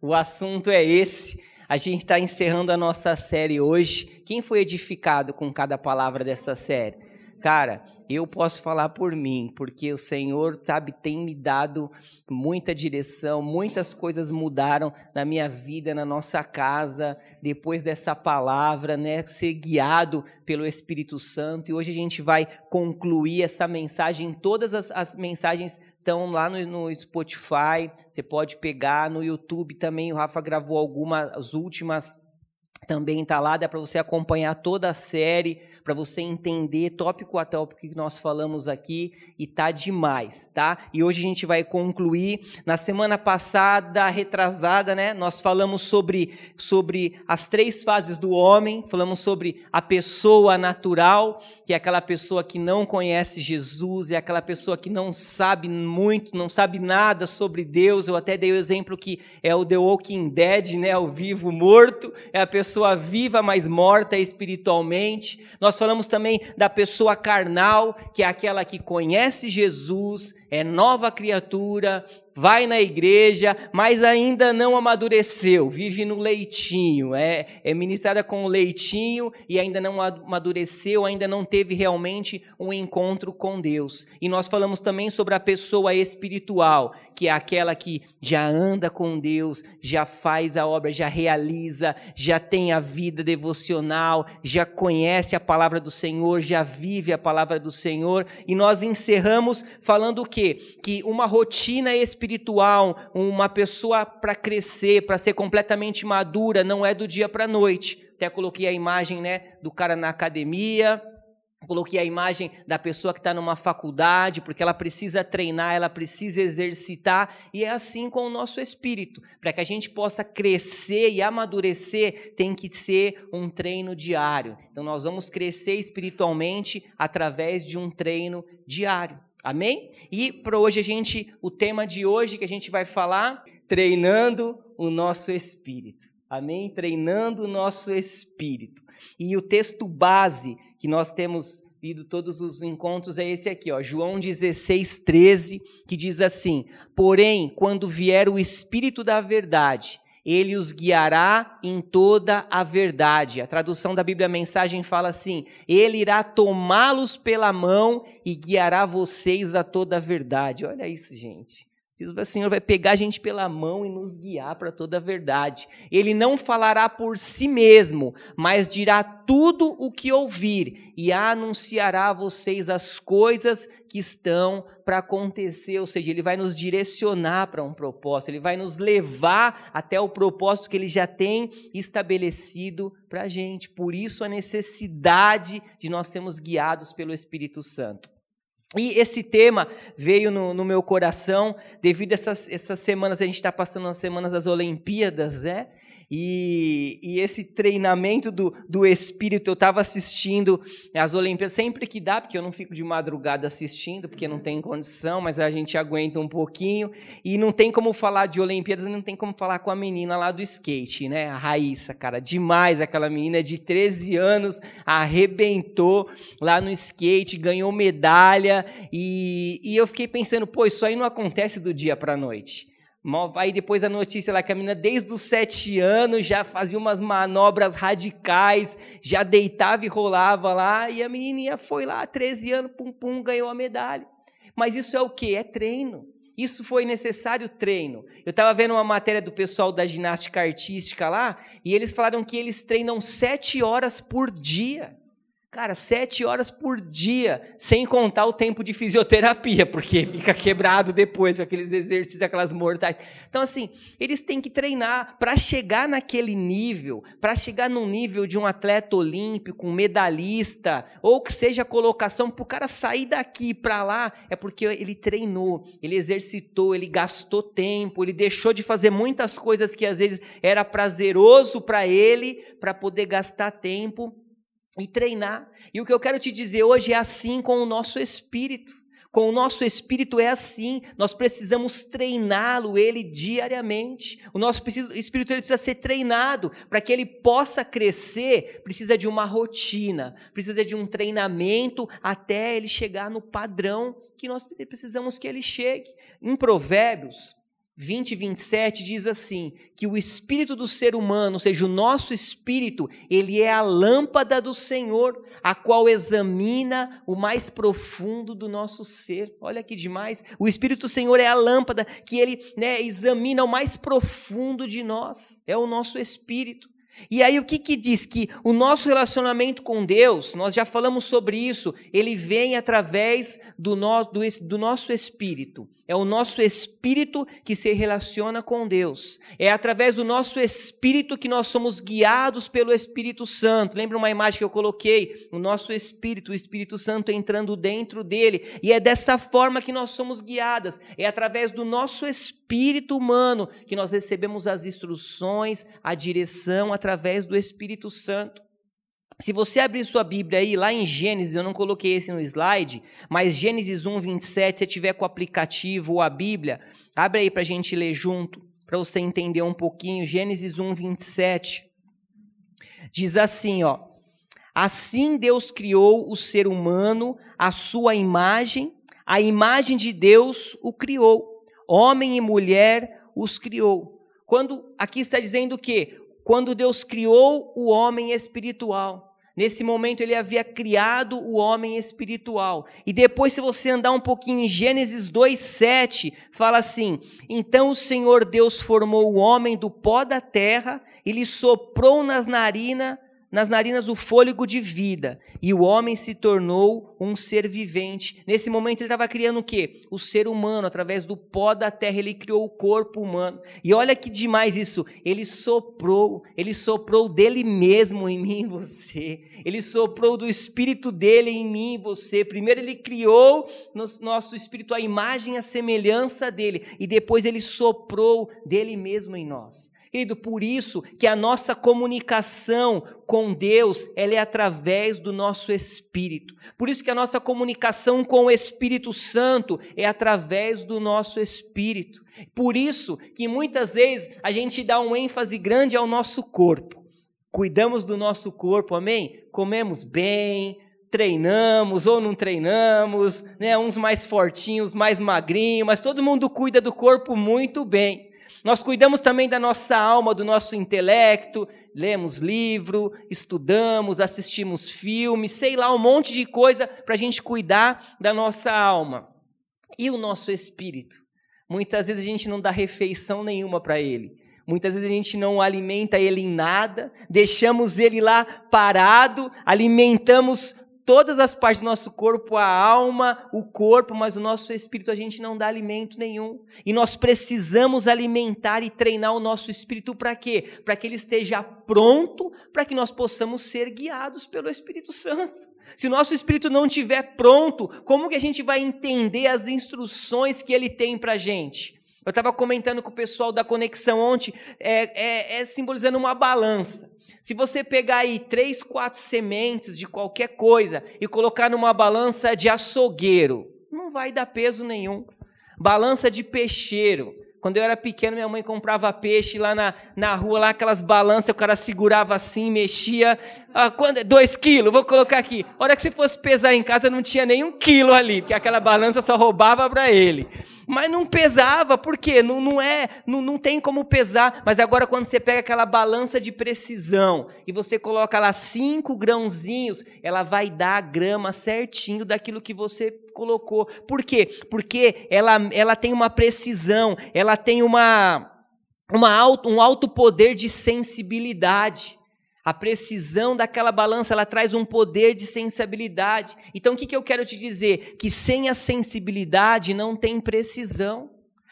O assunto é esse. A gente está encerrando a nossa série hoje. Quem foi edificado com cada palavra dessa série? Cara, eu posso falar por mim, porque o Senhor, sabe, tem me dado muita direção, muitas coisas mudaram na minha vida, na nossa casa, depois dessa palavra, né, ser guiado pelo Espírito Santo. E hoje a gente vai concluir essa mensagem. Todas as, as mensagens estão lá no, no, Spotify, você pode pegar no YouTube também. O Rafa gravou algumas, as últimas também está lá, dá para você acompanhar toda a série, para você entender tópico a tópico que nós falamos aqui, e tá demais, tá? E hoje a gente vai concluir. Na semana passada, retrasada, né, nós falamos sobre, sobre as três fases do homem, falamos sobre a pessoa natural, que é aquela pessoa que não conhece Jesus, é aquela pessoa que não sabe muito, não sabe nada sobre Deus. Eu até dei o exemplo que é o The Walking Dead, né, o vivo morto, é a pessoa pessoa viva, mas morta espiritualmente. Nós falamos também da pessoa carnal, que é aquela que conhece Jesus, é nova criatura, vai na igreja, mas ainda não amadureceu, vive no leitinho, é, é ministrada com o leitinho e ainda não amadureceu, ainda não teve realmente um encontro com Deus. E nós falamos também sobre a pessoa espiritual, que é aquela que já anda com Deus, já faz a obra, já realiza, já tem a vida devocional, já conhece a palavra do Senhor, já vive a palavra do Senhor. E nós encerramos falando o quê? Que uma rotina espiritual espiritual, uma pessoa para crescer, para ser completamente madura, não é do dia para a noite. Até coloquei a imagem né, do cara na academia, coloquei a imagem da pessoa que está numa faculdade, porque ela precisa treinar, ela precisa exercitar, e é assim com o nosso espírito. Para que a gente possa crescer e amadurecer, tem que ser um treino diário. Então, nós vamos crescer espiritualmente através de um treino diário. Amém? E para hoje a gente, o tema de hoje que a gente vai falar, treinando o nosso espírito. Amém? Treinando o nosso espírito. E o texto base que nós temos lido todos os encontros é esse aqui, ó, João 16, 13, que diz assim: Porém, quando vier o Espírito da Verdade, ele os guiará em toda a verdade. A tradução da Bíblia Mensagem fala assim: Ele irá tomá-los pela mão e guiará vocês a toda a verdade. Olha isso, gente. O Senhor vai pegar a gente pela mão e nos guiar para toda a verdade. Ele não falará por si mesmo, mas dirá tudo o que ouvir e anunciará a vocês as coisas que estão para acontecer. Ou seja, ele vai nos direcionar para um propósito, ele vai nos levar até o propósito que ele já tem estabelecido para a gente. Por isso, a necessidade de nós sermos guiados pelo Espírito Santo. E esse tema veio no, no meu coração devido a essas, essas semanas, a gente está passando as semanas das Olimpíadas, né? E, e, esse treinamento do, do espírito, eu estava assistindo as Olimpíadas sempre que dá, porque eu não fico de madrugada assistindo, porque não tem condição, mas a gente aguenta um pouquinho. E não tem como falar de Olimpíadas, não tem como falar com a menina lá do skate, né? A Raíssa, cara, demais aquela menina de 13 anos, arrebentou lá no skate, ganhou medalha. E, e eu fiquei pensando, pô, isso aí não acontece do dia para noite. Aí depois a notícia lá que a menina, desde os sete anos, já fazia umas manobras radicais, já deitava e rolava lá, e a menininha foi lá, 13 anos, pum pum, ganhou a medalha. Mas isso é o que? É treino. Isso foi necessário treino. Eu estava vendo uma matéria do pessoal da ginástica artística lá, e eles falaram que eles treinam sete horas por dia. Cara, sete horas por dia, sem contar o tempo de fisioterapia, porque fica quebrado depois com aqueles exercícios, aquelas mortais. Então, assim, eles têm que treinar para chegar naquele nível, para chegar no nível de um atleta olímpico, um medalhista, ou que seja colocação, para o cara sair daqui para lá, é porque ele treinou, ele exercitou, ele gastou tempo, ele deixou de fazer muitas coisas que às vezes era prazeroso para ele, para poder gastar tempo e treinar. E o que eu quero te dizer hoje é assim com o nosso espírito. Com o nosso espírito é assim, nós precisamos treiná-lo, ele diariamente. O nosso espírito ele precisa ser treinado para que ele possa crescer, precisa de uma rotina, precisa de um treinamento até ele chegar no padrão que nós precisamos que ele chegue. Em Provérbios 20 e 27 diz assim: que o espírito do ser humano, ou seja, o nosso espírito, ele é a lâmpada do Senhor, a qual examina o mais profundo do nosso ser. Olha que demais. O espírito do Senhor é a lâmpada que ele né, examina o mais profundo de nós, é o nosso espírito. E aí o que que diz? Que o nosso relacionamento com Deus, nós já falamos sobre isso, ele vem através do, no, do, do nosso espírito. É o nosso espírito que se relaciona com Deus. É através do nosso espírito que nós somos guiados pelo Espírito Santo. Lembra uma imagem que eu coloquei? O nosso espírito, o Espírito Santo entrando dentro dele. E é dessa forma que nós somos guiadas. É através do nosso espírito humano que nós recebemos as instruções, a direção através do Espírito Santo. Se você abrir sua Bíblia aí, lá em Gênesis, eu não coloquei esse no slide, mas Gênesis 1, 27, se tiver com o aplicativo ou a Bíblia, abre aí para a gente ler junto, para você entender um pouquinho. Gênesis 1, 27. Diz assim, ó. Assim Deus criou o ser humano, a sua imagem, a imagem de Deus o criou. Homem e mulher os criou. Quando aqui está dizendo que quando Deus criou o homem espiritual, Nesse momento ele havia criado o homem espiritual. E depois, se você andar um pouquinho em Gênesis 2,7, fala assim: Então o Senhor Deus formou o homem do pó da terra e lhe soprou nas narinas nas narinas o fôlego de vida, e o homem se tornou um ser vivente. Nesse momento ele estava criando o quê? O ser humano, através do pó da terra, ele criou o corpo humano. E olha que demais isso, ele soprou, ele soprou dele mesmo em mim e você. Ele soprou do espírito dele em mim e você. Primeiro ele criou no nosso espírito a imagem e a semelhança dele, e depois ele soprou dele mesmo em nós. Querido, por isso que a nossa comunicação com Deus, ela é através do nosso espírito. Por isso que a nossa comunicação com o Espírito Santo é através do nosso espírito. Por isso que muitas vezes a gente dá um ênfase grande ao nosso corpo. Cuidamos do nosso corpo, amém? Comemos bem, treinamos ou não treinamos, né? Uns mais fortinhos, mais magrinhos, mas todo mundo cuida do corpo muito bem. Nós cuidamos também da nossa alma, do nosso intelecto, lemos livro, estudamos, assistimos filmes, sei lá, um monte de coisa para a gente cuidar da nossa alma. E o nosso espírito? Muitas vezes a gente não dá refeição nenhuma para ele. Muitas vezes a gente não alimenta ele em nada, deixamos ele lá parado, alimentamos todas as partes do nosso corpo, a alma, o corpo, mas o nosso espírito a gente não dá alimento nenhum. E nós precisamos alimentar e treinar o nosso espírito para quê? Para que ele esteja pronto, para que nós possamos ser guiados pelo Espírito Santo. Se nosso espírito não estiver pronto, como que a gente vai entender as instruções que ele tem para a gente? Eu estava comentando com o pessoal da conexão ontem, é, é, é simbolizando uma balança. Se você pegar aí três, quatro sementes de qualquer coisa e colocar numa balança de açougueiro, não vai dar peso nenhum. Balança de peixeiro. Quando eu era pequeno, minha mãe comprava peixe lá na, na rua, lá aquelas balanças, o cara segurava assim, mexia. Ah, quando, dois quilos, vou colocar aqui. A hora que você fosse pesar em casa, não tinha nem um quilo ali, porque aquela balança só roubava para ele. Mas não pesava, por quê? Não, não é, não, não tem como pesar. Mas agora, quando você pega aquela balança de precisão e você coloca lá cinco grãozinhos, ela vai dar a grama certinho daquilo que você colocou. Por quê? Porque ela, ela tem uma precisão, ela tem uma, uma alto, um alto poder de sensibilidade. A precisão daquela balança, ela traz um poder de sensibilidade. Então, o que, que eu quero te dizer? Que sem a sensibilidade não tem precisão.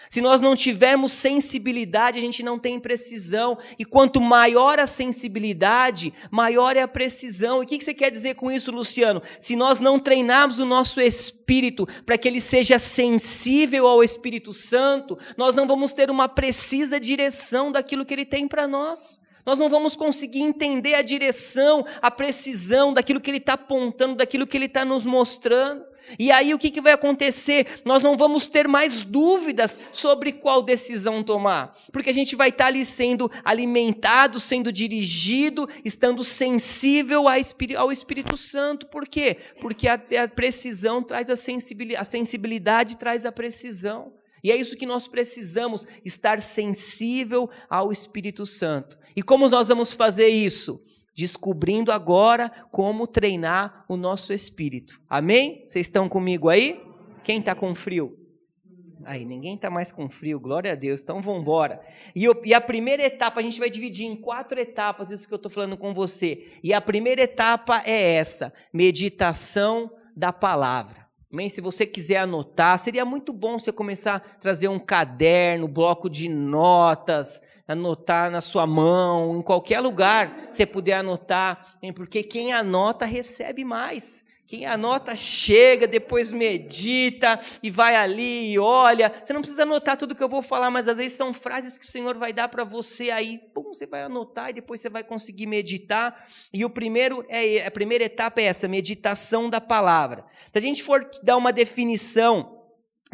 Se nós não tivermos sensibilidade, a gente não tem precisão. E quanto maior a sensibilidade, maior é a precisão. E o que você quer dizer com isso, Luciano? Se nós não treinarmos o nosso espírito para que ele seja sensível ao Espírito Santo, nós não vamos ter uma precisa direção daquilo que ele tem para nós nós não vamos conseguir entender a direção, a precisão daquilo que Ele está apontando, daquilo que Ele está nos mostrando. E aí o que, que vai acontecer? Nós não vamos ter mais dúvidas sobre qual decisão tomar, porque a gente vai estar tá ali sendo alimentado, sendo dirigido, estando sensível ao Espírito Santo. Por quê? Porque a, a precisão traz a sensibilidade, a sensibilidade traz a precisão. E é isso que nós precisamos, estar sensível ao Espírito Santo. E como nós vamos fazer isso? Descobrindo agora como treinar o nosso espírito. Amém? Vocês estão comigo aí? Quem está com frio? Aí, ninguém está mais com frio, glória a Deus, então vamos embora. E, e, a primeira etapa, a gente vai dividir em quatro etapas, isso que eu estou falando com você. E a primeira etapa é essa: meditação da palavra. Amém? Se você quiser anotar, seria muito bom você começar a trazer um caderno, bloco de notas, anotar na sua mão, em qualquer lugar você puder anotar, porque quem anota recebe mais. Quem anota chega, depois medita e vai ali e olha. Você não precisa anotar tudo que eu vou falar, mas às vezes são frases que o Senhor vai dar para você aí. Pum, você vai anotar e depois você vai conseguir meditar. E o primeiro é a primeira etapa é essa, meditação da palavra. Se a gente for dar uma definição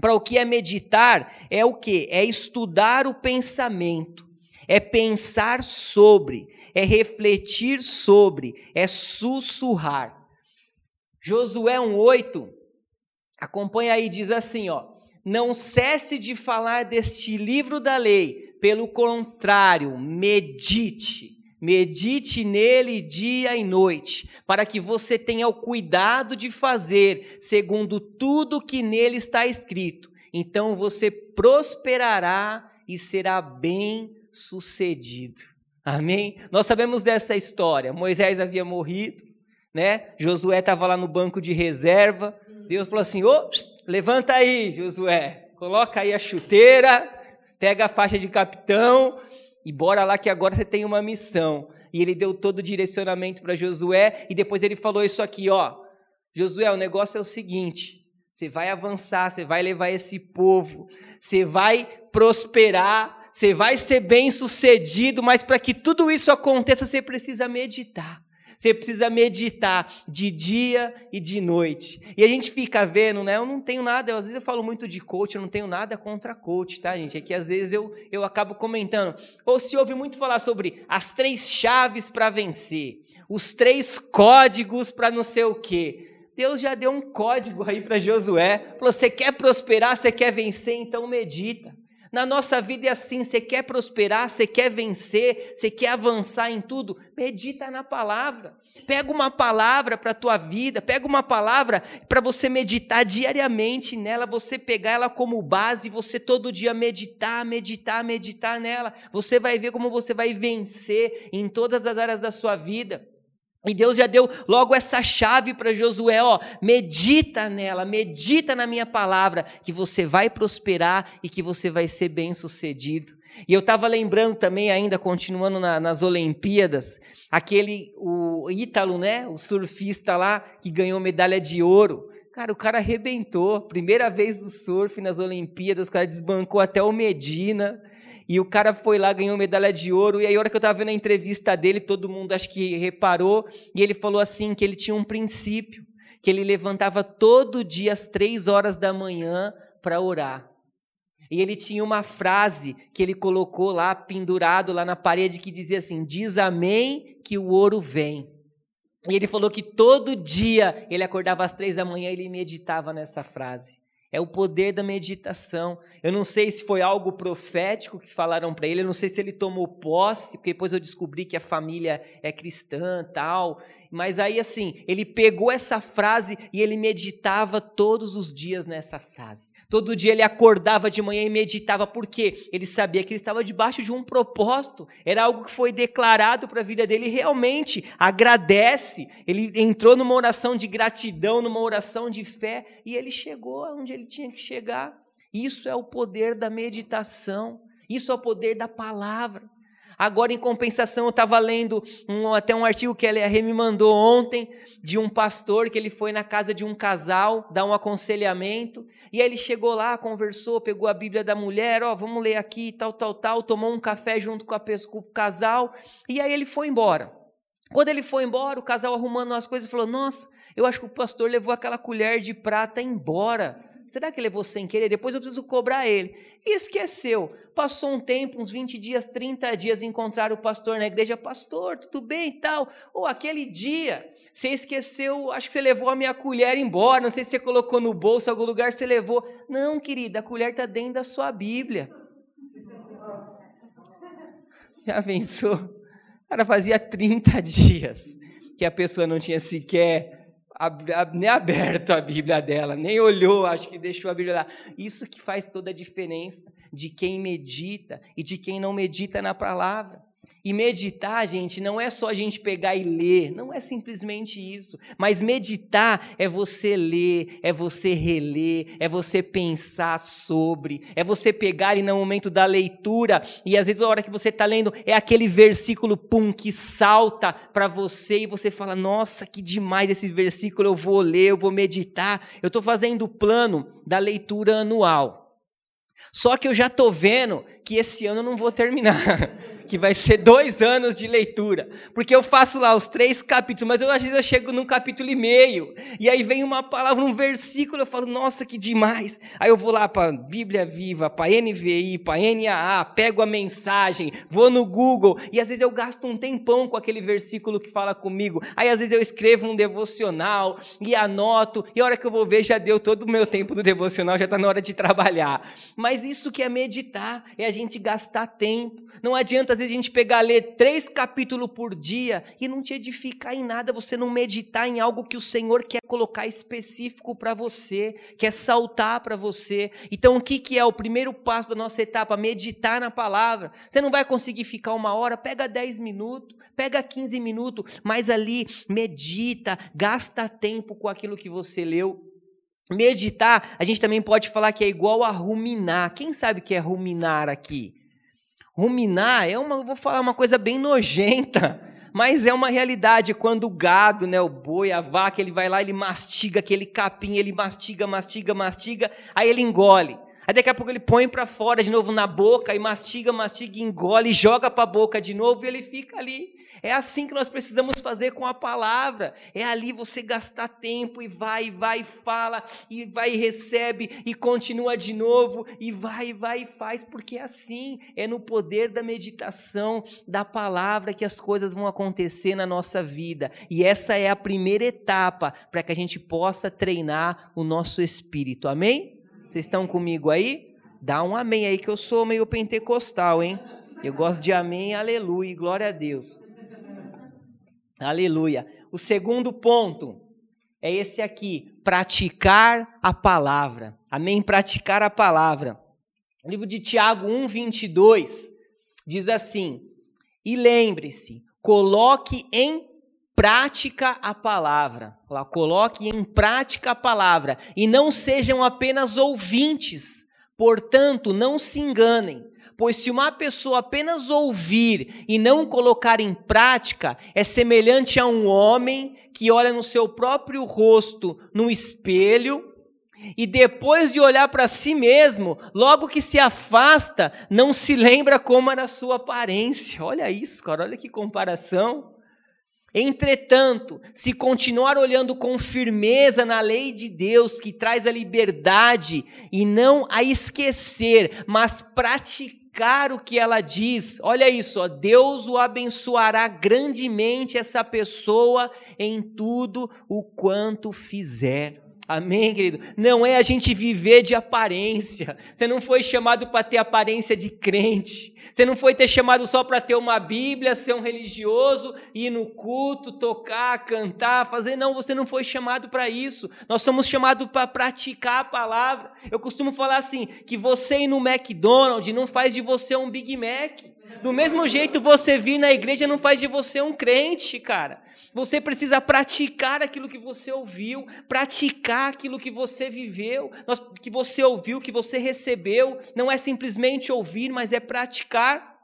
para o que é meditar, é o que? É estudar o pensamento, é pensar sobre, é refletir sobre, é sussurrar. Josué 1:8 acompanha aí diz assim, ó: Não cesse de falar deste livro da lei, pelo contrário, medite. Medite nele dia e noite, para que você tenha o cuidado de fazer segundo tudo que nele está escrito. Então você prosperará e será bem sucedido. Amém? Nós sabemos dessa história. Moisés havia morrido, né? Josué estava lá no banco de reserva. Deus falou assim: Ô, levanta aí, Josué, coloca aí a chuteira, pega a faixa de capitão e bora lá que agora você tem uma missão. E ele deu todo o direcionamento para Josué e depois ele falou isso aqui, ó. Josué, o negócio é o seguinte: você vai avançar, você vai levar esse povo, você vai prosperar, você vai ser bem sucedido, mas para que tudo isso aconteça, você precisa meditar. Você precisa meditar de dia e de noite. E a gente fica vendo, né? Eu não tenho nada, eu, às vezes eu falo muito de coach, eu não tenho nada contra coach, tá, gente? É que às vezes eu, eu acabo comentando. Ou se ouve muito falar sobre as três chaves para vencer, os três códigos para não sei o quê. Deus já deu um código aí para Josué. Falou: você quer prosperar, você quer vencer, então medita. Na nossa vida é assim: você quer prosperar, você quer vencer, você quer avançar em tudo, medita na palavra. Pega uma palavra para a tua vida, pega uma palavra para você meditar diariamente nela, você pegar ela como base, você todo dia meditar, meditar, meditar nela. Você vai ver como você vai vencer em todas as áreas da sua vida. E Deus já deu logo essa chave para Josué, ó, medita nela, medita na minha palavra, que você vai prosperar e que você vai ser bem-sucedido. E eu estava lembrando também, ainda continuando na, nas Olimpíadas, aquele, o Ítalo, né, o surfista lá, que ganhou medalha de ouro. Cara, o cara arrebentou, primeira vez no surf nas Olimpíadas, o cara desbancou até o Medina, e o cara foi lá, ganhou medalha de ouro. E aí, a hora que eu estava vendo a entrevista dele, todo mundo acho que reparou. E ele falou assim: que ele tinha um princípio, que ele levantava todo dia às três horas da manhã para orar. E ele tinha uma frase que ele colocou lá, pendurado lá na parede, que dizia assim: Diz amém que o ouro vem. E ele falou que todo dia ele acordava às três da manhã e ele meditava nessa frase. É o poder da meditação. Eu não sei se foi algo profético que falaram para ele, eu não sei se ele tomou posse, porque depois eu descobri que a família é cristã, tal. Mas aí assim, ele pegou essa frase e ele meditava todos os dias nessa frase. Todo dia ele acordava de manhã e meditava, porque ele sabia que ele estava debaixo de um propósito. Era algo que foi declarado para a vida dele. Realmente agradece. Ele entrou numa oração de gratidão, numa oração de fé, e ele chegou onde ele tinha que chegar. Isso é o poder da meditação. Isso é o poder da palavra. Agora, em compensação, eu estava lendo um, até um artigo que a Rê me mandou ontem, de um pastor que ele foi na casa de um casal, dar um aconselhamento, e aí ele chegou lá, conversou, pegou a Bíblia da mulher, ó, vamos ler aqui, tal, tal, tal, tomou um café junto com, a, com o casal, e aí ele foi embora. Quando ele foi embora, o casal arrumando as coisas, falou, nossa, eu acho que o pastor levou aquela colher de prata embora. Será que levou sem querer? Depois eu preciso cobrar ele. E esqueceu. Passou um tempo, uns 20 dias, 30 dias, encontrar o pastor na igreja. Pastor, tudo bem e tal? Ou aquele dia, você esqueceu, acho que você levou a minha colher embora. Não sei se você colocou no bolso, algum lugar você levou. Não, querida, a colher está dentro da sua Bíblia. Já pensou? Cara, fazia 30 dias que a pessoa não tinha sequer nem aberto a Bíblia dela, nem olhou, acho que deixou a Bíblia lá. Isso que faz toda a diferença de quem medita e de quem não medita na palavra. E meditar, gente, não é só a gente pegar e ler, não é simplesmente isso. Mas meditar é você ler, é você reler, é você pensar sobre, é você pegar e no momento da leitura, e às vezes a hora que você está lendo, é aquele versículo, pum, que salta para você e você fala: Nossa, que demais esse versículo, eu vou ler, eu vou meditar. Eu estou fazendo o plano da leitura anual. Só que eu já estou vendo que esse ano eu não vou terminar. que vai ser dois anos de leitura. Porque eu faço lá os três capítulos, mas eu, às vezes eu chego num capítulo e meio. E aí vem uma palavra, um versículo, eu falo, nossa, que demais. Aí eu vou lá para Bíblia Viva, para NVI, para NAA, pego a mensagem, vou no Google. E às vezes eu gasto um tempão com aquele versículo que fala comigo. Aí às vezes eu escrevo um devocional e anoto. E a hora que eu vou ver, já deu todo o meu tempo do devocional, já está na hora de trabalhar. Mas isso que é meditar, é a gente gastar tempo. Não adianta, às vezes, a gente pegar, ler três capítulos por dia e não te edificar em nada, você não meditar em algo que o Senhor quer colocar específico para você, quer saltar para você. Então, o que, que é o primeiro passo da nossa etapa? Meditar na palavra. Você não vai conseguir ficar uma hora, pega dez minutos, pega quinze minutos, mas ali medita, gasta tempo com aquilo que você leu. Meditar, a gente também pode falar que é igual a ruminar. Quem sabe o que é ruminar aqui? Ruminar é uma, vou falar uma coisa bem nojenta, mas é uma realidade. Quando o gado, né, o boi, a vaca, ele vai lá, ele mastiga aquele capim, ele mastiga, mastiga, mastiga, aí ele engole. Aí daqui a pouco ele põe para fora de novo na boca e mastiga, mastiga, engole, joga para a boca de novo e ele fica ali. É assim que nós precisamos fazer com a palavra. É ali você gastar tempo e vai, vai, fala, e vai e recebe, e continua de novo, e vai, vai e faz, porque é assim, é no poder da meditação da palavra que as coisas vão acontecer na nossa vida. E essa é a primeira etapa para que a gente possa treinar o nosso espírito. Amém? Vocês estão comigo aí? Dá um amém aí que eu sou meio pentecostal, hein? Eu gosto de amém, aleluia, glória a Deus. Aleluia. O segundo ponto é esse aqui: praticar a palavra. Amém? Praticar a palavra. O livro de Tiago 1, 22 diz assim: E lembre-se, coloque em prática a palavra. Coloque em prática a palavra. E não sejam apenas ouvintes. Portanto, não se enganem. Pois se uma pessoa apenas ouvir e não colocar em prática, é semelhante a um homem que olha no seu próprio rosto no espelho e depois de olhar para si mesmo, logo que se afasta, não se lembra como era a sua aparência. Olha isso, cara, olha que comparação. Entretanto, se continuar olhando com firmeza na lei de Deus que traz a liberdade e não a esquecer, mas praticar o que ela diz, olha isso, ó, Deus o abençoará grandemente essa pessoa em tudo o quanto fizer. Amém, querido? Não é a gente viver de aparência. Você não foi chamado para ter aparência de crente. Você não foi ter chamado só para ter uma Bíblia, ser um religioso, ir no culto, tocar, cantar, fazer. Não, você não foi chamado para isso. Nós somos chamados para praticar a palavra. Eu costumo falar assim: que você ir no McDonald's não faz de você um Big Mac. Do mesmo jeito, você vir na igreja não faz de você um crente, cara. Você precisa praticar aquilo que você ouviu, praticar aquilo que você viveu, que você ouviu, que você recebeu. Não é simplesmente ouvir, mas é praticar.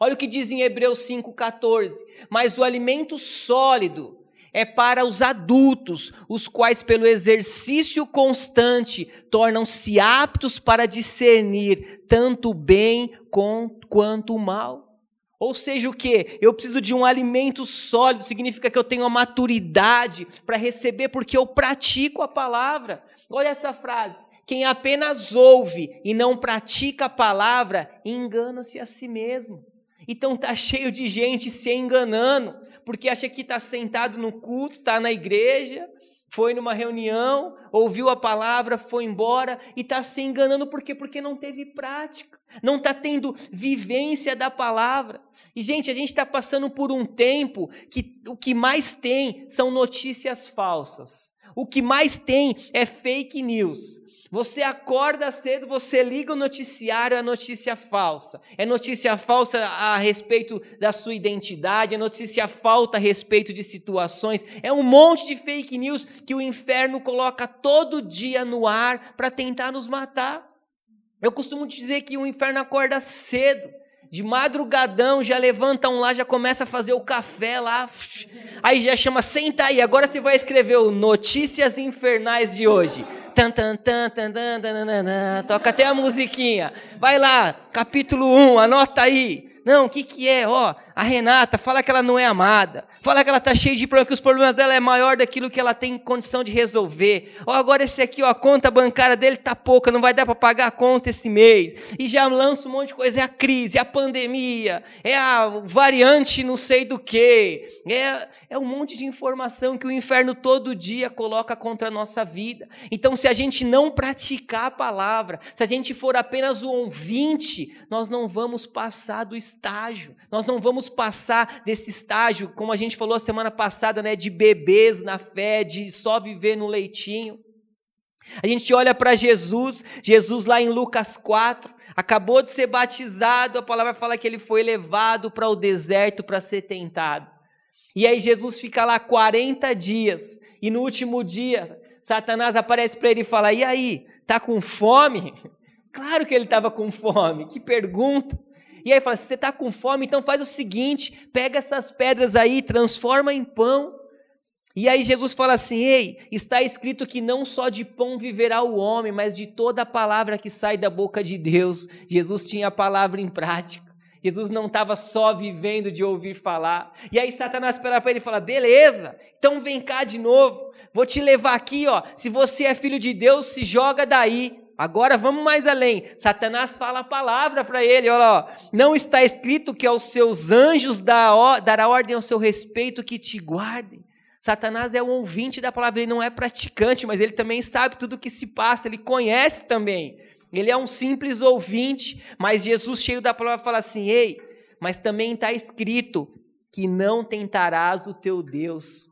Olha o que diz em Hebreus 5,14. Mas o alimento sólido é para os adultos, os quais, pelo exercício constante, tornam-se aptos para discernir tanto o bem quanto o mal. Ou seja, o que? Eu preciso de um alimento sólido, significa que eu tenho a maturidade para receber, porque eu pratico a palavra. Olha essa frase. Quem apenas ouve e não pratica a palavra, engana-se a si mesmo. Então tá cheio de gente se enganando, porque acha que está sentado no culto, está na igreja, foi numa reunião, ouviu a palavra, foi embora e está se enganando por quê? Porque não teve prática, não está tendo vivência da palavra. E, gente, a gente está passando por um tempo que o que mais tem são notícias falsas, o que mais tem é fake news. Você acorda cedo, você liga o noticiário, é notícia falsa. É notícia falsa a respeito da sua identidade, é notícia falsa a respeito de situações. É um monte de fake news que o inferno coloca todo dia no ar para tentar nos matar. Eu costumo dizer que o inferno acorda cedo de madrugadão, já levanta um lá, já começa a fazer o café lá. Aí já chama, senta aí, agora você vai escrever o Notícias Infernais de hoje. Tan, tan, tan, tan, tan, tan, tan, tan, Toca até a musiquinha. Vai lá, capítulo 1, anota aí. Não, o que, que é? Ó, a Renata fala que ela não é amada. Fala que ela está cheia de problemas, que os problemas dela é maior daquilo que ela tem condição de resolver. Ó, agora esse aqui, ó, a conta bancária dele tá pouca, não vai dar para pagar a conta esse mês. E já lança um monte de coisa. É a crise, é a pandemia, é a variante não sei do que. É, é um monte de informação que o inferno todo dia coloca contra a nossa vida. Então, se a gente não praticar a palavra, se a gente for apenas o ouvinte, nós não vamos passar do estágio. Nós não vamos passar desse estágio, como a gente falou a semana passada, né, de bebês na fé, de só viver no leitinho. A gente olha para Jesus, Jesus lá em Lucas 4, acabou de ser batizado, a palavra fala que ele foi levado para o deserto para ser tentado. E aí Jesus fica lá 40 dias, e no último dia, Satanás aparece para ele e fala: "E aí, tá com fome?" Claro que ele estava com fome. Que pergunta. E aí fala: se você está com fome, então faz o seguinte: pega essas pedras aí, transforma em pão. E aí Jesus fala assim: ei, está escrito que não só de pão viverá o homem, mas de toda a palavra que sai da boca de Deus. Jesus tinha a palavra em prática. Jesus não estava só vivendo de ouvir falar. E aí Satanás para ele e fala: beleza, então vem cá de novo. Vou te levar aqui, ó. Se você é filho de Deus, se joga daí. Agora vamos mais além. Satanás fala a palavra para ele, olha lá, não está escrito que aos seus anjos dará ordem ao seu respeito que te guardem. Satanás é um ouvinte da palavra, ele não é praticante, mas ele também sabe tudo o que se passa, ele conhece também. Ele é um simples ouvinte, mas Jesus, cheio da palavra, fala assim: ei, mas também está escrito que não tentarás o teu Deus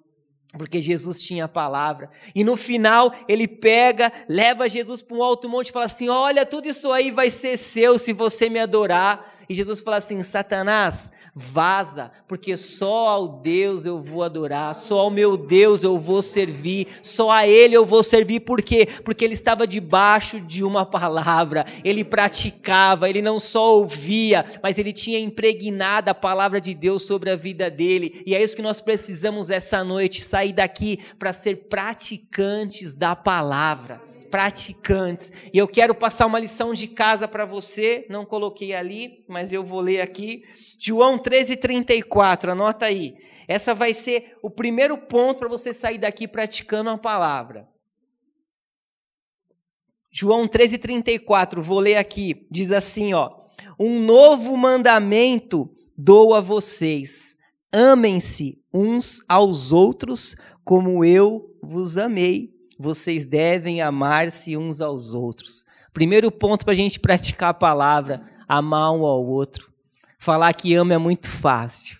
porque Jesus tinha a palavra. E no final, ele pega, leva Jesus para um alto monte e fala assim: Olha, tudo isso aí vai ser seu se você me adorar. E Jesus fala assim: Satanás, vaza, porque só ao Deus eu vou adorar, só ao meu Deus eu vou servir, só a Ele eu vou servir, por quê? Porque ele estava debaixo de uma palavra, ele praticava, ele não só ouvia, mas ele tinha impregnado a palavra de Deus sobre a vida dele, e é isso que nós precisamos essa noite, sair daqui para ser praticantes da palavra praticantes. E eu quero passar uma lição de casa para você, não coloquei ali, mas eu vou ler aqui. João 13:34, anota aí. Essa vai ser o primeiro ponto para você sair daqui praticando a palavra. João 13:34, vou ler aqui. Diz assim, ó: Um novo mandamento dou a vocês: amem-se uns aos outros como eu vos amei vocês devem amar-se uns aos outros. Primeiro ponto para a gente praticar a palavra, amar um ao outro. Falar que ama é muito fácil.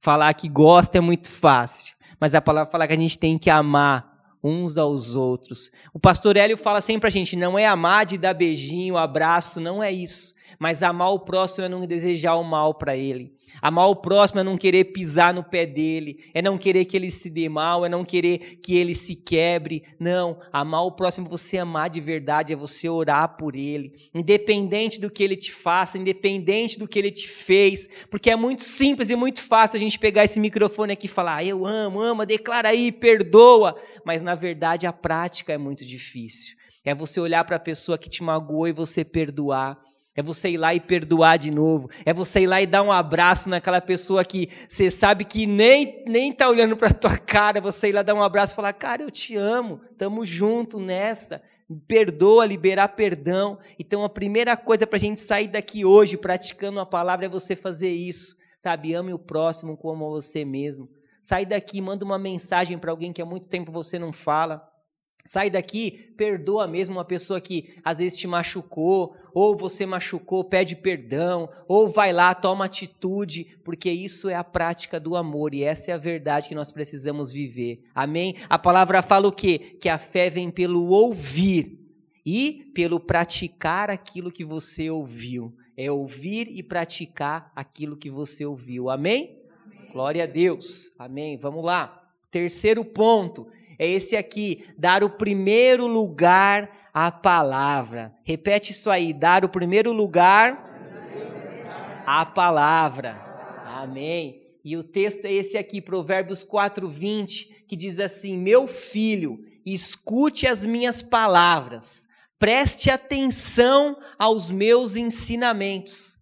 Falar que gosta é muito fácil. Mas a palavra fala que a gente tem que amar uns aos outros. O pastor Hélio fala sempre para a gente: não é amar de dar beijinho, abraço, não é isso. Mas amar o próximo é não desejar o mal para ele. Amar o próximo é não querer pisar no pé dele, é não querer que ele se dê mal, é não querer que ele se quebre. Não, amar o próximo é você amar de verdade, é você orar por ele, independente do que ele te faça, independente do que ele te fez, porque é muito simples e muito fácil a gente pegar esse microfone aqui e falar: ah, eu amo, ama, declara aí, perdoa, mas na verdade a prática é muito difícil. É você olhar para a pessoa que te magoou e você perdoar. É você ir lá e perdoar de novo. É você ir lá e dar um abraço naquela pessoa que você sabe que nem nem tá olhando para tua cara. É você ir lá dar um abraço e falar: "Cara, eu te amo. Tamo junto nessa. perdoa, liberar perdão. Então a primeira coisa para a gente sair daqui hoje praticando a palavra é você fazer isso, sabe? Ame o próximo como a você mesmo. Sai daqui, manda uma mensagem para alguém que há muito tempo você não fala. Sai daqui, perdoa mesmo uma pessoa que às vezes te machucou, ou você machucou, pede perdão, ou vai lá, toma atitude, porque isso é a prática do amor e essa é a verdade que nós precisamos viver. Amém? A palavra fala o quê? Que a fé vem pelo ouvir e pelo praticar aquilo que você ouviu. É ouvir e praticar aquilo que você ouviu. Amém? Amém. Glória a Deus. Amém. Vamos lá. Terceiro ponto é esse aqui: dar o primeiro lugar à palavra. Repete isso aí: dar o primeiro lugar à palavra. Amém. E o texto é esse aqui, Provérbios 4:20, que diz assim: Meu filho, escute as minhas palavras, preste atenção aos meus ensinamentos.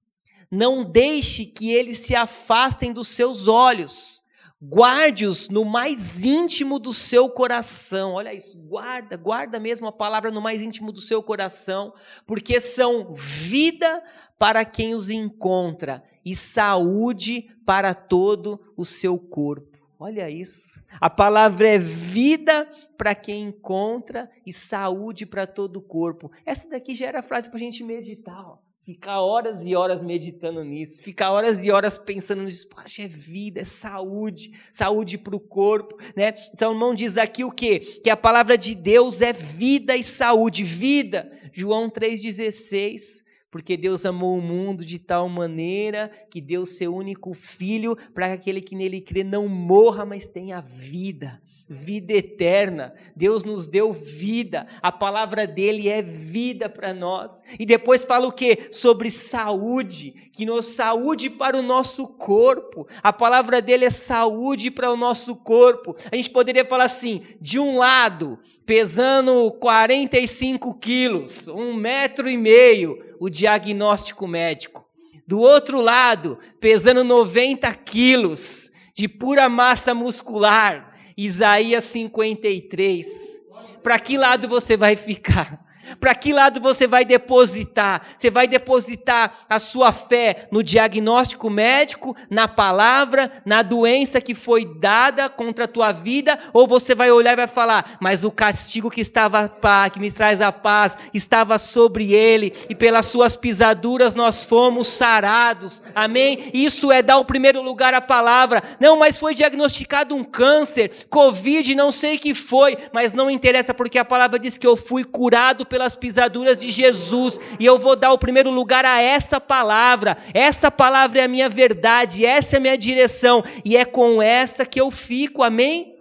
Não deixe que eles se afastem dos seus olhos Guarde-os no mais íntimo do seu coração. Olha isso, guarda, guarda mesmo a palavra no mais íntimo do seu coração, porque são vida para quem os encontra e saúde para todo o seu corpo. Olha isso. A palavra é vida para quem encontra e saúde para todo o corpo. Essa daqui já era a frase para a gente meditar. Ó. Ficar horas e horas meditando nisso, ficar horas e horas pensando nisso, poxa, é vida, é saúde, saúde para o corpo, né? Salomão diz aqui o quê? Que a palavra de Deus é vida e saúde, vida. João 3,16, porque Deus amou o mundo de tal maneira que deu seu único filho para que aquele que nele crê não morra, mas tenha vida vida eterna. Deus nos deu vida. A palavra dele é vida para nós. E depois fala o que? Sobre saúde, que nos saúde para o nosso corpo. A palavra dele é saúde para o nosso corpo. A gente poderia falar assim: de um lado, pesando 45 quilos, um metro e meio, o diagnóstico médico. Do outro lado, pesando 90 quilos, de pura massa muscular, Isaías 53. Para que lado você vai ficar? Para que lado você vai depositar? Você vai depositar a sua fé no diagnóstico médico, na palavra, na doença que foi dada contra a tua vida, ou você vai olhar e vai falar: "Mas o castigo que estava que me traz a paz, estava sobre ele, e pelas suas pisaduras nós fomos sarados". Amém? Isso é dar o primeiro lugar à palavra. Não, mas foi diagnosticado um câncer, covid, não sei que foi, mas não interessa porque a palavra diz que eu fui curado pela pelas pisaduras de Jesus, e eu vou dar o primeiro lugar a essa palavra. Essa palavra é a minha verdade, essa é a minha direção, e é com essa que eu fico, amém?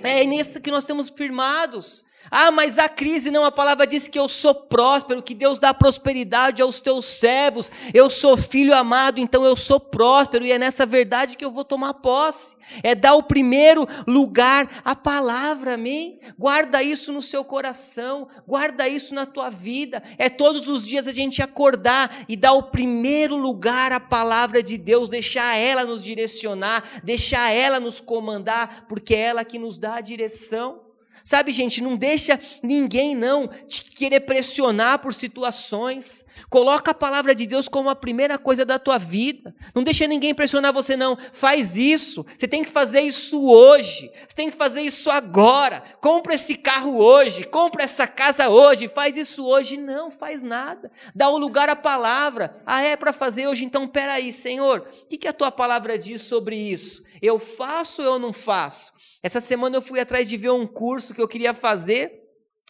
amém. É nisso que nós temos firmados. Ah, mas a crise não, a palavra diz que eu sou próspero, que Deus dá prosperidade aos teus servos. Eu sou filho amado, então eu sou próspero e é nessa verdade que eu vou tomar posse. É dar o primeiro lugar à palavra, amém? Guarda isso no seu coração, guarda isso na tua vida. É todos os dias a gente acordar e dar o primeiro lugar à palavra de Deus, deixar ela nos direcionar, deixar ela nos comandar, porque é ela que nos dá a direção. Sabe, gente, não deixa ninguém não te querer pressionar por situações. Coloca a palavra de Deus como a primeira coisa da tua vida. Não deixa ninguém pressionar você não. Faz isso. Você tem que fazer isso hoje. Você tem que fazer isso agora. Compra esse carro hoje. Compra essa casa hoje. Faz isso hoje. Não, faz nada. Dá o lugar à palavra. Ah, é para fazer hoje? Então, peraí, Senhor. O que, que a tua palavra diz sobre isso? Eu faço ou eu não faço? Essa semana eu fui atrás de ver um curso que eu queria fazer.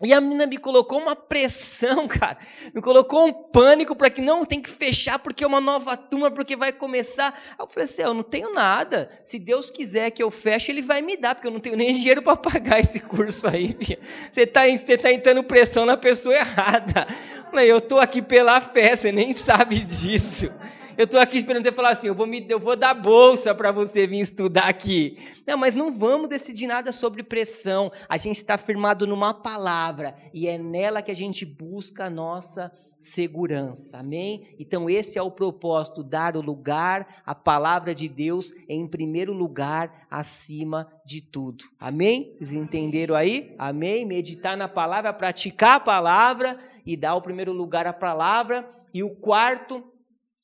E a menina me colocou uma pressão, cara. Me colocou um pânico para que não tem que fechar porque é uma nova turma, porque vai começar. Aí eu falei assim: eu não tenho nada. Se Deus quiser que eu feche, Ele vai me dar, porque eu não tenho nem dinheiro para pagar esse curso aí. Você está você tá entrando pressão na pessoa errada. Eu estou aqui pela fé, você nem sabe disso. Eu estou aqui esperando você falar assim: eu vou, me, eu vou dar bolsa para você vir estudar aqui. Não, mas não vamos decidir nada sobre pressão. A gente está firmado numa palavra e é nela que a gente busca a nossa segurança. Amém? Então, esse é o propósito: dar o lugar, a palavra de Deus em primeiro lugar, acima de tudo. Amém? Vocês entenderam aí? Amém? Meditar na palavra, praticar a palavra e dar o primeiro lugar à palavra. E o quarto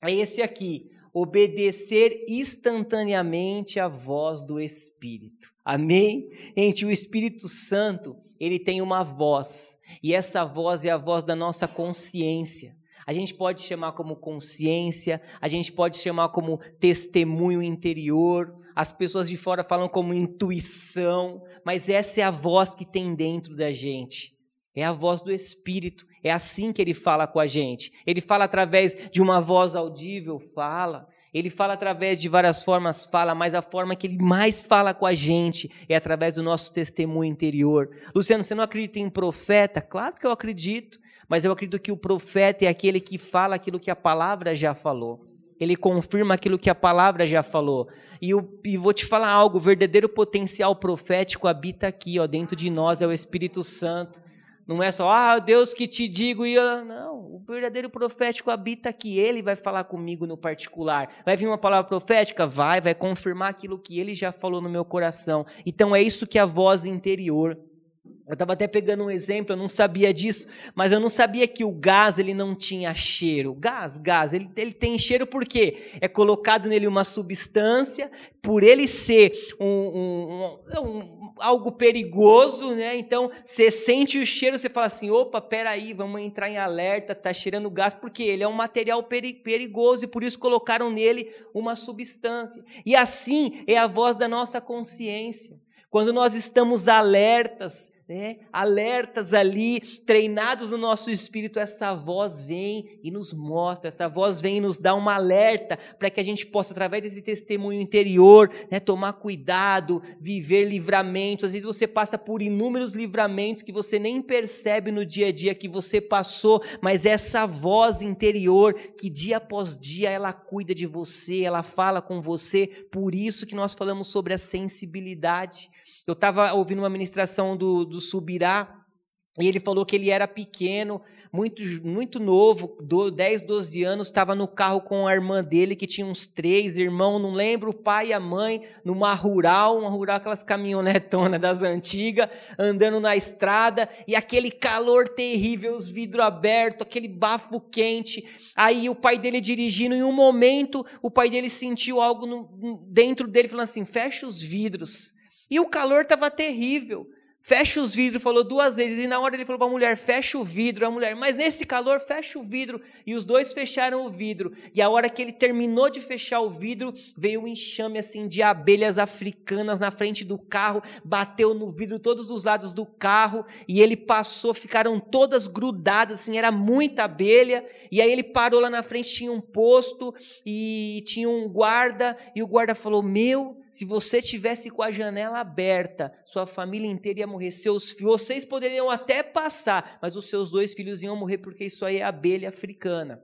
é esse aqui: obedecer instantaneamente à voz do Espírito. Amém? Gente, o Espírito Santo, ele tem uma voz, e essa voz é a voz da nossa consciência. A gente pode chamar como consciência, a gente pode chamar como testemunho interior, as pessoas de fora falam como intuição, mas essa é a voz que tem dentro da gente. É a voz do Espírito. É assim que ele fala com a gente. Ele fala através de uma voz audível, fala. Ele fala através de várias formas, fala, mas a forma que ele mais fala com a gente é através do nosso testemunho interior. Luciano, você não acredita em profeta? Claro que eu acredito, mas eu acredito que o profeta é aquele que fala aquilo que a palavra já falou. Ele confirma aquilo que a palavra já falou. E, eu, e vou te falar algo: o verdadeiro potencial profético habita aqui, ó, dentro de nós, é o Espírito Santo. Não é só, ah, Deus que te digo, e eu... não, o verdadeiro profético habita aqui, ele vai falar comigo no particular. Vai vir uma palavra profética? Vai, vai confirmar aquilo que ele já falou no meu coração. Então é isso que é a voz interior eu estava até pegando um exemplo, eu não sabia disso, mas eu não sabia que o gás ele não tinha cheiro. Gás, gás, ele, ele tem cheiro porque é colocado nele uma substância, por ele ser um, um, um, algo perigoso, né? Então você sente o cheiro, você fala assim: opa, peraí, vamos entrar em alerta, tá cheirando gás, porque ele é um material perigoso e por isso colocaram nele uma substância. E assim é a voz da nossa consciência. Quando nós estamos alertas, né, alertas ali, treinados no nosso espírito, essa voz vem e nos mostra, essa voz vem e nos dá uma alerta para que a gente possa, através desse testemunho interior, né, tomar cuidado, viver livramentos. Às vezes você passa por inúmeros livramentos que você nem percebe no dia a dia que você passou, mas essa voz interior que dia após dia ela cuida de você, ela fala com você, por isso que nós falamos sobre a sensibilidade. Eu estava ouvindo uma ministração do, do Subirá, e ele falou que ele era pequeno, muito, muito novo, 10, 12 anos, estava no carro com a irmã dele, que tinha uns três irmãos, não lembro, o pai e a mãe, numa rural, uma rural, aquelas caminhonetonas das antigas, andando na estrada, e aquele calor terrível, os vidros abertos, aquele bafo quente. Aí o pai dele dirigindo, em um momento, o pai dele sentiu algo no, dentro dele, falando assim: fecha os vidros. E o calor estava terrível. Fecha os vidros, falou duas vezes. E na hora ele falou para a mulher: fecha o vidro. A mulher, mas nesse calor, fecha o vidro. E os dois fecharam o vidro. E a hora que ele terminou de fechar o vidro, veio um enxame assim de abelhas africanas na frente do carro, bateu no vidro todos os lados do carro. E ele passou, ficaram todas grudadas, assim, era muita abelha. E aí ele parou lá na frente, tinha um posto e tinha um guarda. E o guarda falou: Meu se você tivesse com a janela aberta, sua família inteira ia morrer. Seus, vocês poderiam até passar, mas os seus dois filhos iam morrer porque isso aí é abelha africana.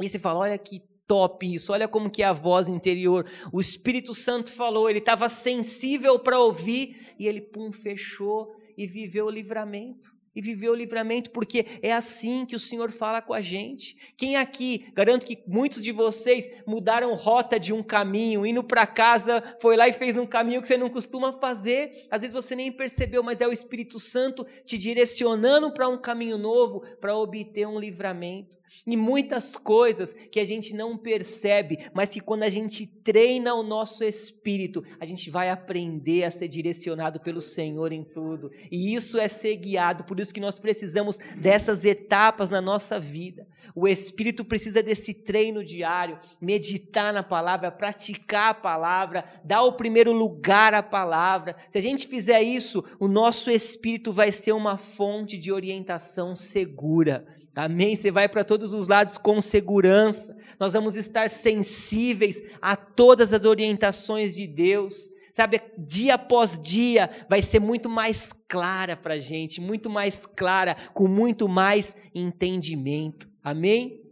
E você fala, olha que top isso, olha como que é a voz interior. O Espírito Santo falou, ele estava sensível para ouvir e ele pum fechou e viveu o livramento e viver o livramento, porque é assim que o Senhor fala com a gente. Quem aqui, garanto que muitos de vocês mudaram rota de um caminho, indo para casa, foi lá e fez um caminho que você não costuma fazer, às vezes você nem percebeu, mas é o Espírito Santo te direcionando para um caminho novo, para obter um livramento. E muitas coisas que a gente não percebe, mas que quando a gente treina o nosso espírito, a gente vai aprender a ser direcionado pelo Senhor em tudo. E isso é ser guiado por isso que nós precisamos dessas etapas na nossa vida. O Espírito precisa desse treino diário, meditar na palavra, praticar a palavra, dar o primeiro lugar à palavra. Se a gente fizer isso, o nosso Espírito vai ser uma fonte de orientação segura. Amém? Você vai para todos os lados com segurança. Nós vamos estar sensíveis a todas as orientações de Deus sabe, dia após dia, vai ser muito mais clara para a gente, muito mais clara, com muito mais entendimento. Amém?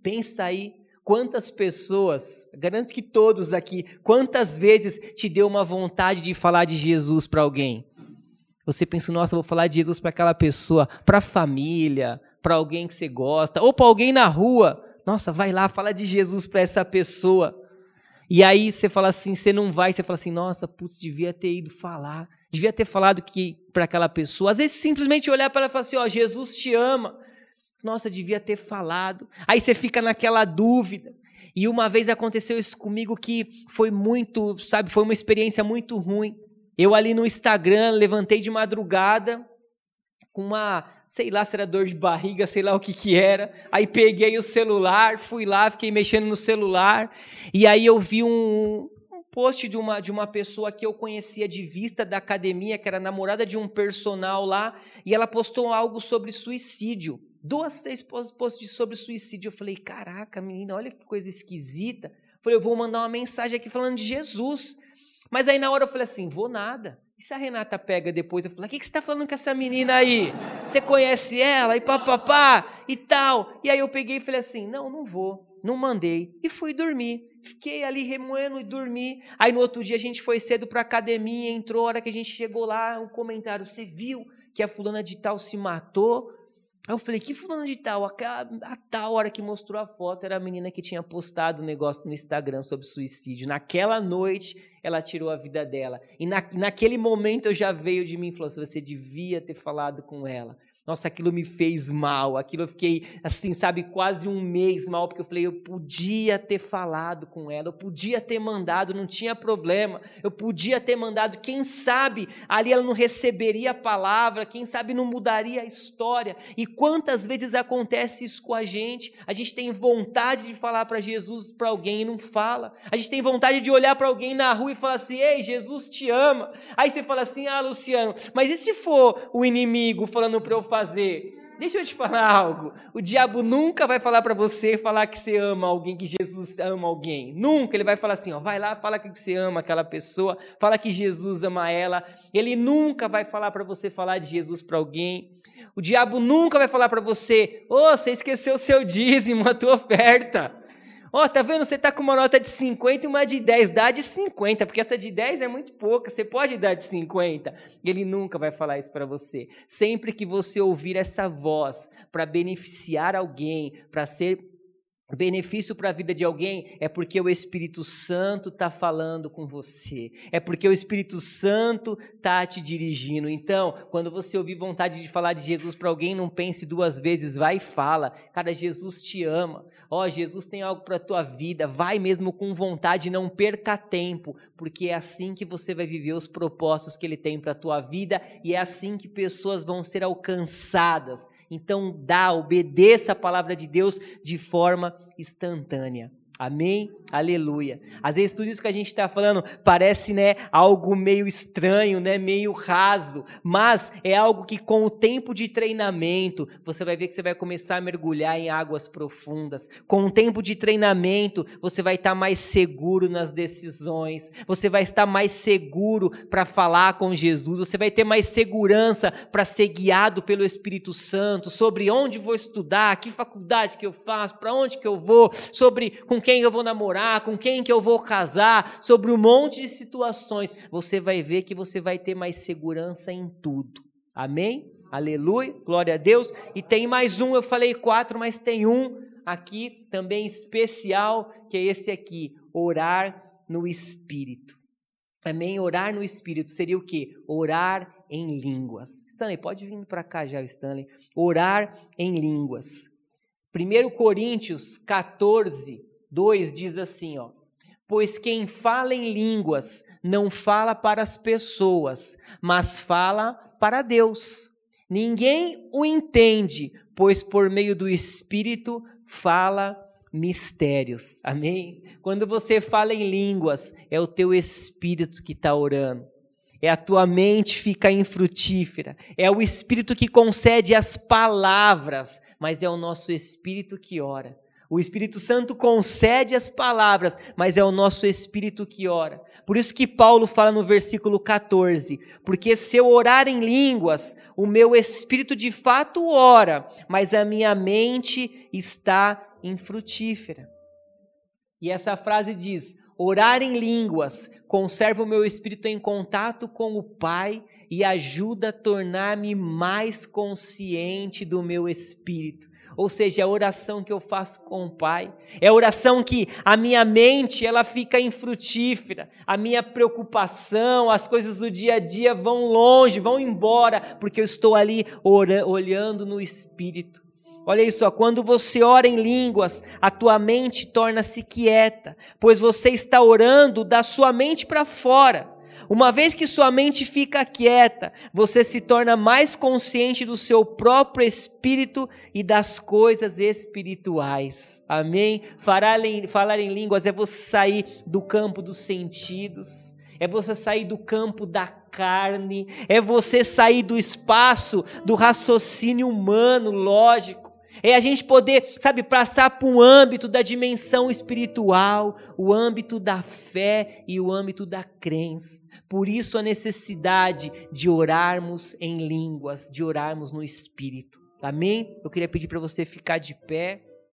Pensa aí, quantas pessoas, garanto que todos aqui, quantas vezes te deu uma vontade de falar de Jesus para alguém? Você pensa, nossa, vou falar de Jesus para aquela pessoa, para a família, para alguém que você gosta, ou para alguém na rua. Nossa, vai lá, fala de Jesus para essa pessoa. E aí você fala assim, você não vai, você fala assim, nossa, putz, devia ter ido falar, devia ter falado que para aquela pessoa. Às vezes simplesmente olhar para ela e falar assim, ó, Jesus te ama. Nossa, devia ter falado. Aí você fica naquela dúvida. E uma vez aconteceu isso comigo que foi muito, sabe, foi uma experiência muito ruim. Eu ali no Instagram levantei de madrugada com uma, sei lá se era dor de barriga, sei lá o que que era. Aí peguei o celular, fui lá, fiquei mexendo no celular e aí eu vi um, um post de uma, de uma pessoa que eu conhecia de vista da academia, que era namorada de um personal lá, e ela postou algo sobre suicídio. Duas, três posts sobre suicídio. Eu falei, caraca, menina, olha que coisa esquisita. Eu falei, eu vou mandar uma mensagem aqui falando de Jesus. Mas aí na hora eu falei assim, vou nada. E se a Renata pega depois, eu falo, o que, que você está falando com essa menina aí? Você conhece ela? E papapá, e tal. E aí eu peguei e falei assim, não, não vou. Não mandei. E fui dormir. Fiquei ali remoendo e dormi. Aí no outro dia a gente foi cedo para academia, entrou, a hora que a gente chegou lá, um comentário, você viu que a fulana de tal se matou? Aí eu falei, que fulano de tal? A, a, a, tal hora que mostrou a foto era a menina que tinha postado um negócio no Instagram sobre suicídio. Naquela noite, ela tirou a vida dela. E na, naquele momento eu já veio de mim e falou assim, você devia ter falado com ela. Nossa, aquilo me fez mal. Aquilo eu fiquei, assim, sabe, quase um mês mal, porque eu falei, eu podia ter falado com ela, eu podia ter mandado, não tinha problema. Eu podia ter mandado, quem sabe ali ela não receberia a palavra, quem sabe não mudaria a história. E quantas vezes acontece isso com a gente? A gente tem vontade de falar para Jesus, para alguém e não fala. A gente tem vontade de olhar para alguém na rua e falar assim: ei, Jesus te ama. Aí você fala assim: ah, Luciano, mas e se for o inimigo falando para eu falar? Fazer. Deixa eu te falar algo. O diabo nunca vai falar para você falar que você ama alguém, que Jesus ama alguém. Nunca. Ele vai falar assim: ó, vai lá, fala que você ama aquela pessoa, fala que Jesus ama ela. Ele nunca vai falar para você falar de Jesus para alguém. O diabo nunca vai falar para você: ô, oh, você esqueceu o seu dízimo, a tua oferta. Ó, oh, tá vendo? Você tá com uma nota de 50 e uma de 10. Dá de 50, porque essa de 10 é muito pouca. Você pode dar de 50. Ele nunca vai falar isso para você. Sempre que você ouvir essa voz para beneficiar alguém, para ser benefício para a vida de alguém é porque o Espírito Santo está falando com você, é porque o Espírito Santo está te dirigindo. Então, quando você ouvir vontade de falar de Jesus para alguém, não pense duas vezes, vai e fala. Cara, Jesus te ama. Ó, oh, Jesus tem algo para a tua vida. Vai mesmo com vontade, não perca tempo, porque é assim que você vai viver os propósitos que Ele tem para a tua vida e é assim que pessoas vão ser alcançadas então dá, obedeça a palavra de Deus de forma instantânea. Amém? Aleluia. Às vezes tudo isso que a gente está falando parece né, algo meio estranho, né, meio raso, mas é algo que com o tempo de treinamento você vai ver que você vai começar a mergulhar em águas profundas. Com o tempo de treinamento você vai estar mais seguro nas decisões, você vai estar mais seguro para falar com Jesus, você vai ter mais segurança para ser guiado pelo Espírito Santo sobre onde vou estudar, que faculdade que eu faço, para onde que eu vou, sobre com quem eu vou com quem que eu vou casar, sobre um monte de situações, você vai ver que você vai ter mais segurança em tudo. Amém? Aleluia, glória a Deus. E tem mais um, eu falei quatro, mas tem um aqui também especial, que é esse aqui: orar no Espírito. Amém? Orar no Espírito seria o quê? Orar em línguas. Stanley, pode vir para cá já, Stanley. Orar em línguas. 1 Coríntios 14, 2 diz assim, ó: Pois quem fala em línguas não fala para as pessoas, mas fala para Deus. Ninguém o entende, pois por meio do Espírito fala mistérios. Amém? Quando você fala em línguas, é o teu espírito que está orando. É a tua mente fica infrutífera. É o espírito que concede as palavras, mas é o nosso espírito que ora. O Espírito Santo concede as palavras, mas é o nosso espírito que ora. Por isso que Paulo fala no versículo 14: Porque se eu orar em línguas, o meu espírito de fato ora, mas a minha mente está infrutífera. E essa frase diz: Orar em línguas conserva o meu espírito em contato com o Pai e ajuda a tornar-me mais consciente do meu espírito. Ou seja, é a oração que eu faço com o Pai. É a oração que a minha mente ela fica infrutífera. A minha preocupação, as coisas do dia a dia vão longe, vão embora, porque eu estou ali olhando no Espírito. Olha isso, ó, quando você ora em línguas, a tua mente torna-se quieta, pois você está orando da sua mente para fora. Uma vez que sua mente fica quieta, você se torna mais consciente do seu próprio espírito e das coisas espirituais. Amém? Falar em, falar em línguas é você sair do campo dos sentidos, é você sair do campo da carne, é você sair do espaço do raciocínio humano, lógico é a gente poder, sabe, passar para um âmbito da dimensão espiritual, o âmbito da fé e o âmbito da crença. Por isso a necessidade de orarmos em línguas, de orarmos no espírito. Amém? Eu queria pedir para você ficar de pé.